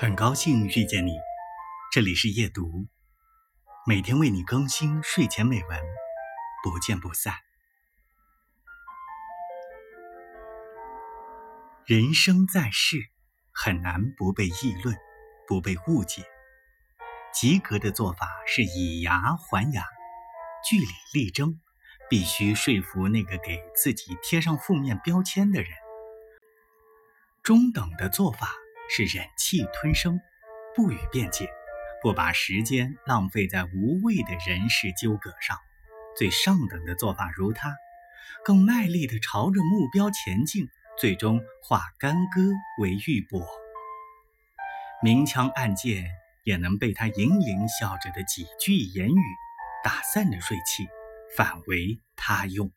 很高兴遇见你，这里是夜读，每天为你更新睡前美文，不见不散。人生在世，很难不被议论，不被误解。及格的做法是以牙还牙，据理力争，必须说服那个给自己贴上负面标签的人。中等的做法。是忍气吞声，不予辩解，不把时间浪费在无谓的人事纠葛上。最上等的做法如他，更卖力地朝着目标前进，最终化干戈为玉帛。明枪暗箭也能被他盈盈笑着的几句言语打散的锐气，反为他用。